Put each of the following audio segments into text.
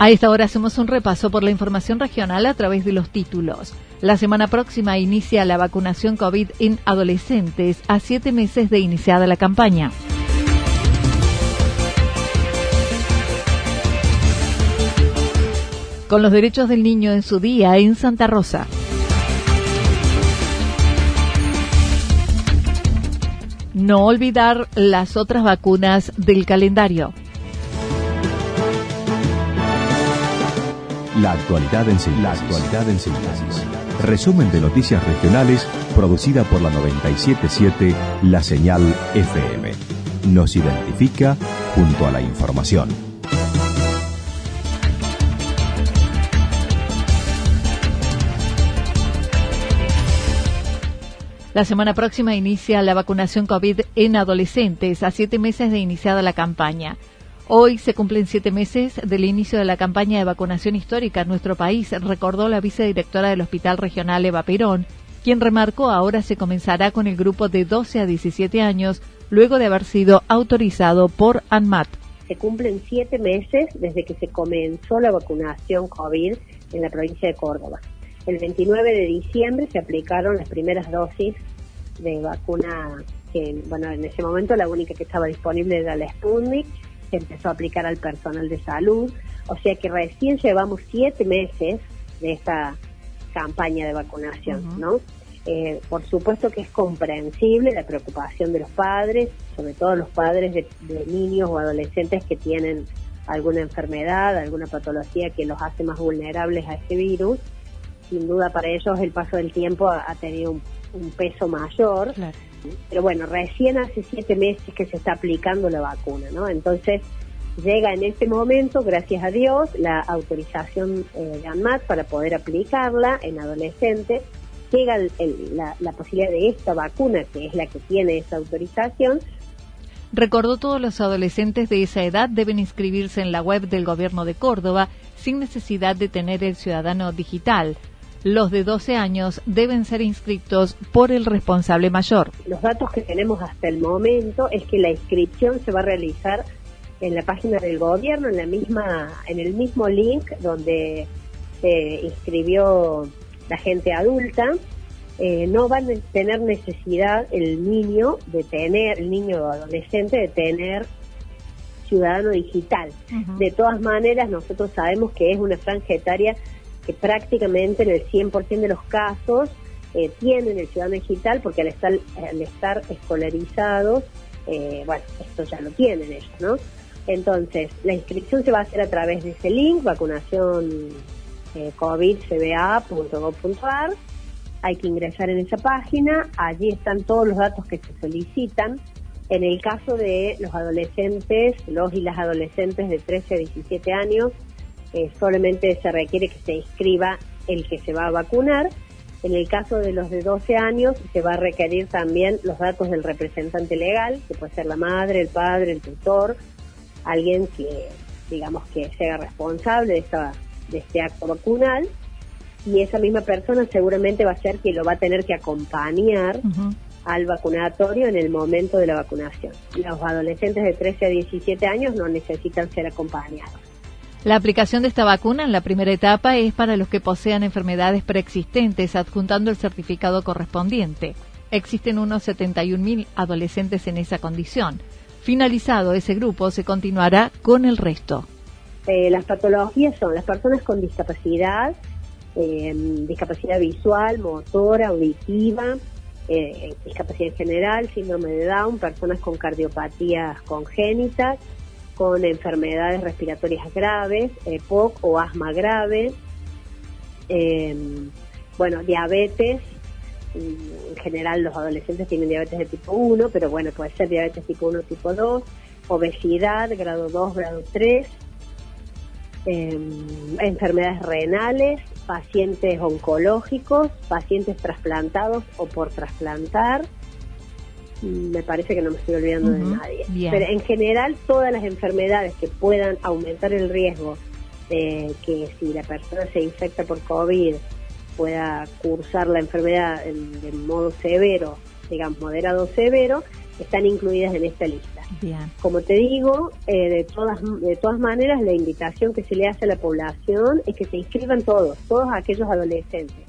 A esta hora hacemos un repaso por la información regional a través de los títulos. La semana próxima inicia la vacunación COVID en adolescentes a siete meses de iniciada la campaña. Con los derechos del niño en su día en Santa Rosa. No olvidar las otras vacunas del calendario. La actualidad en síntesis. Resumen de noticias regionales producida por la 977 La Señal FM. Nos identifica junto a la información. La semana próxima inicia la vacunación COVID en adolescentes a siete meses de iniciada la campaña. Hoy se cumplen siete meses del inicio de la campaña de vacunación histórica en nuestro país, recordó la vicedirectora del Hospital Regional Eva Perón, quien remarcó ahora se comenzará con el grupo de 12 a 17 años, luego de haber sido autorizado por ANMAT. Se cumplen siete meses desde que se comenzó la vacunación COVID en la provincia de Córdoba. El 29 de diciembre se aplicaron las primeras dosis de vacuna que, bueno, en ese momento la única que estaba disponible era la Sputnik se empezó a aplicar al personal de salud, o sea que recién llevamos siete meses de esta campaña de vacunación, ¿no? Eh, por supuesto que es comprensible la preocupación de los padres, sobre todo los padres de, niños o adolescentes que tienen alguna enfermedad, alguna patología que los hace más vulnerables a este virus. Sin duda para ellos el paso del tiempo ha, tenido un, peso mayor. Claro. Pero bueno, recién hace siete meses que se está aplicando la vacuna, ¿no? Entonces llega en este momento, gracias a Dios, la autorización eh, de ANMAT para poder aplicarla en adolescentes. Llega la, posibilidad de esta vacuna, que es la que tiene esa autorización, Recordó todos los adolescentes de esa edad deben inscribirse en la web del Gobierno de Córdoba sin necesidad de tener el ciudadano digital los de 12 años deben ser inscritos por el responsable mayor. Los datos que tenemos hasta el momento es que la inscripción se va a realizar en la página del gobierno, en la misma, en el mismo link donde se inscribió la gente adulta. Eh, no van a tener necesidad el niño de tener, el niño o adolescente de tener ciudadano digital. De todas maneras, nosotros sabemos que es una franja etaria que prácticamente en el 100% de los casos eh, tienen el ciudadano digital porque al estar, al estar escolarizados, eh, bueno, esto ya lo tienen ellos, ¿no? Entonces, la inscripción se va a hacer a través de ese link, vacunación eh, covidcba.gov.ar. Hay que ingresar en esa página, allí están todos los datos que se solicitan. En el caso de los adolescentes, los y las adolescentes de 13 a 17 años, eh, solamente se requiere que se inscriba el que se va a vacunar. En el caso de los de 12 años, se va a requerir también los datos del representante legal, que puede ser la madre, el padre, el tutor, alguien que, digamos, que sea responsable de, esta, de este acto vacunal. Y esa misma persona seguramente va a ser quien lo va a tener que acompañar al vacunatorio en el momento de la vacunación. Los adolescentes de 13 a 17 años no necesitan ser acompañados. La aplicación de esta vacuna en la primera etapa es para los que posean enfermedades preexistentes, adjuntando el certificado correspondiente. Existen unos 71.000 adolescentes en esa condición. Finalizado ese grupo, se continuará con el resto. Eh, las patologías son las personas con discapacidad, eh, discapacidad visual, motora, auditiva, eh, discapacidad en general, síndrome de Down, personas con cardiopatías congénitas, con enfermedades respiratorias graves, EPOC o asma grave, bueno, diabetes, en general los adolescentes tienen diabetes de tipo 1, pero bueno, puede ser diabetes tipo 1 tipo 2, obesidad, grado 2, grado 3, em, enfermedades renales, pacientes oncológicos, pacientes trasplantados o por trasplantar. Me parece que no me estoy olvidando de nadie. Pero en general todas las enfermedades que puedan aumentar el riesgo de que si la persona se infecta por COVID pueda cursar la enfermedad en, de modo severo, digamos moderado severo, están incluidas en esta lista. Como te digo, eh, de todas de todas maneras la invitación que se le hace a la población es que se inscriban todos, todos aquellos adolescentes.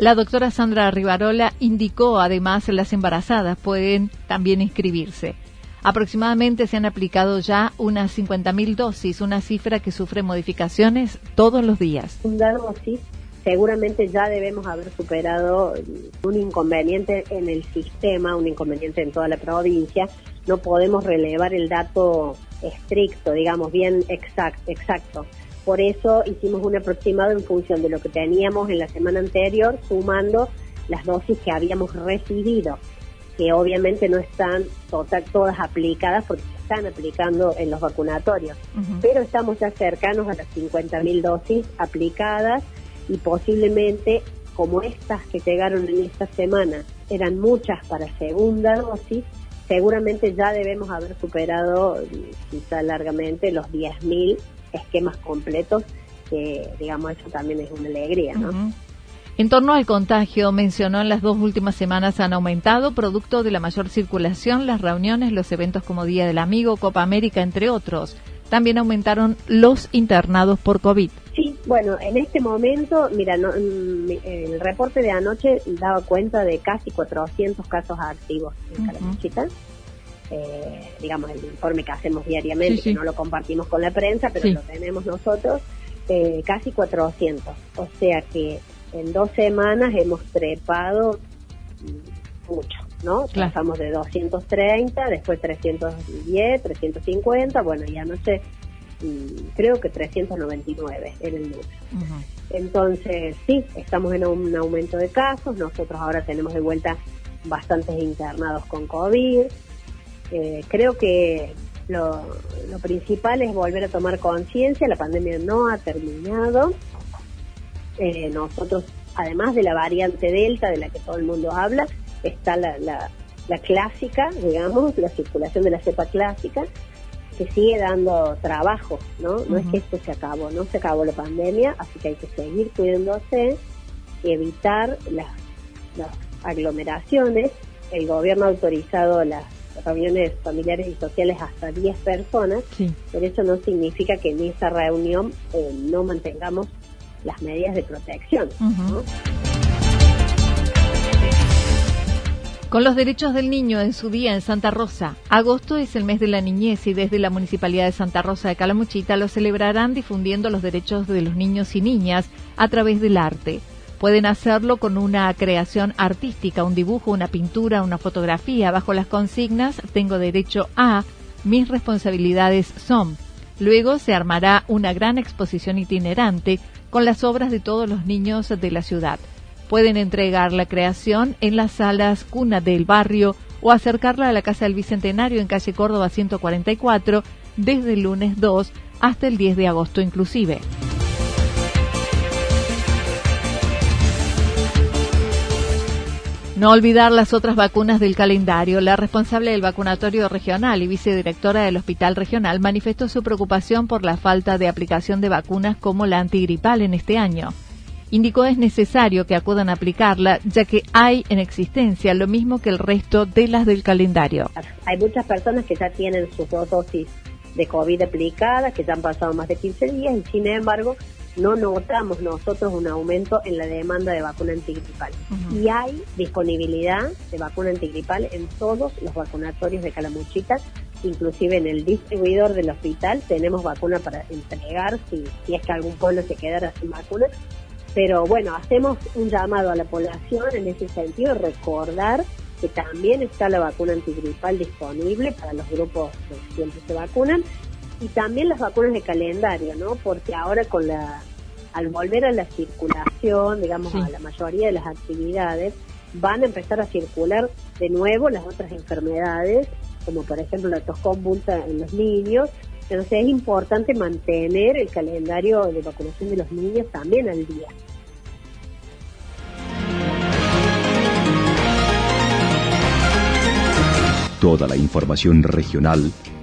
La doctora Sandra Rivarola indicó además las embarazadas pueden también inscribirse. Aproximadamente se han aplicado ya unas 50.000 dosis, una cifra que sufre modificaciones todos los días. Un dosis seguramente ya debemos haber superado un inconveniente en el sistema, un inconveniente en toda la provincia. No podemos relevar el dato estricto, digamos, bien exacto. exacto. Por eso hicimos un aproximado en función de lo que teníamos en la semana anterior, sumando las dosis que habíamos recibido, que obviamente no están todas aplicadas porque se están aplicando en los vacunatorios, pero estamos ya cercanos a las 50.000 dosis aplicadas y posiblemente como estas que llegaron en esta semana eran muchas para segunda dosis, seguramente ya debemos haber superado quizá largamente los 10.000 esquemas completos, que digamos eso también es una alegría, ¿no? En torno al contagio, mencionó en las dos últimas semanas han aumentado, producto de la mayor circulación, las reuniones, los eventos como Día del Amigo, Copa América, entre otros. También aumentaron los internados por COVID. Sí, bueno, en este momento, mira, mm, el reporte de anoche daba cuenta de casi 400 casos activos en Calamuchita. Eh, digamos, el informe que hacemos diariamente, que no lo compartimos con la prensa, pero lo tenemos nosotros, eh, casi 400. O sea que en dos semanas hemos trepado mm, mucho, ¿no? Pasamos de 230, después 310, 350, bueno, ya no sé creo que 399 en el número. Entonces, sí, estamos en un aumento de casos, nosotros ahora tenemos de vuelta bastantes internados con COVID. Eh, creo que lo, principal es volver a tomar conciencia, la pandemia no ha terminado. Eh, nosotros, además de la variante Delta de la que todo el mundo habla, está la, la, la clásica, digamos, la circulación de la cepa clásica, que sigue dando trabajo, ¿no? No es que esto se acabó, no se acabó la pandemia, así que hay que seguir cuidándose y evitar las, aglomeraciones. El gobierno ha autorizado las reuniones familiares y sociales hasta 10 personas, pero eso no significa que en esa reunión eh, no mantengamos las medidas de protección. Con los derechos del niño en su día en Santa Rosa, agosto es el mes de la niñez y desde la Municipalidad de Santa Rosa de Calamuchita lo celebrarán difundiendo los derechos de los niños y niñas a través del arte. Pueden hacerlo con una creación artística, un dibujo, una pintura, una fotografía, bajo las consignas Tengo derecho a, mis responsabilidades son. Luego se armará una gran exposición itinerante con las obras de todos los niños de la ciudad. Pueden entregar la creación en las salas Cuna del Barrio o acercarla a la Casa del Bicentenario en calle Córdoba 144 desde el lunes 2 hasta el 10 de agosto inclusive. No olvidar las otras vacunas del calendario. La responsable del vacunatorio regional y vicedirectora del Hospital Regional manifestó su preocupación por la falta de aplicación de vacunas como la antigripal en este año indicó es necesario que acudan a aplicarla, ya que hay en existencia lo mismo que el resto de las del calendario. Hay muchas personas que ya tienen sus dos dosis de COVID aplicadas, que ya han pasado más de 15 días y sin embargo no notamos nosotros un aumento en la demanda de vacuna antigripal. Y hay disponibilidad de vacuna antigripal en todos los vacunatorios de Calamuchita, inclusive en el distribuidor del hospital tenemos vacuna para entregar si, si es que algún pueblo se quedara sin vacuna. Pero bueno, hacemos un llamado a la población en ese sentido, recordar que también está la vacuna antigripal disponible para los grupos que siempre se vacunan y también las vacunas de calendario, ¿no? Porque ahora con la al volver a la circulación, digamos, a la mayoría de las actividades, van a empezar a circular de nuevo las otras enfermedades, como por ejemplo la tos convulsa en los niños. Entonces es importante mantener el calendario de vacunación de los niños también al día. Toda la información regional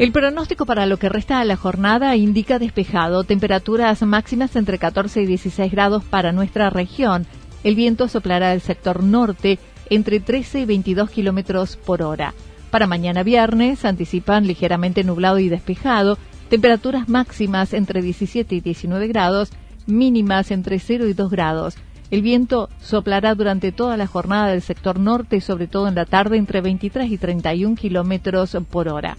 El pronóstico para lo que resta de la jornada indica despejado, temperaturas máximas entre 14 y 16 grados para nuestra región. El viento soplará del sector norte entre 13 y 22 kilómetros por hora. Para mañana viernes anticipan ligeramente nublado y despejado, temperaturas máximas entre 17 y 19 grados, mínimas entre 0 y 2 grados. El viento soplará durante toda la jornada del sector norte, sobre todo en la tarde, entre 23 y 31 kilómetros por hora.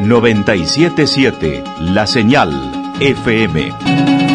977 La Señal FM.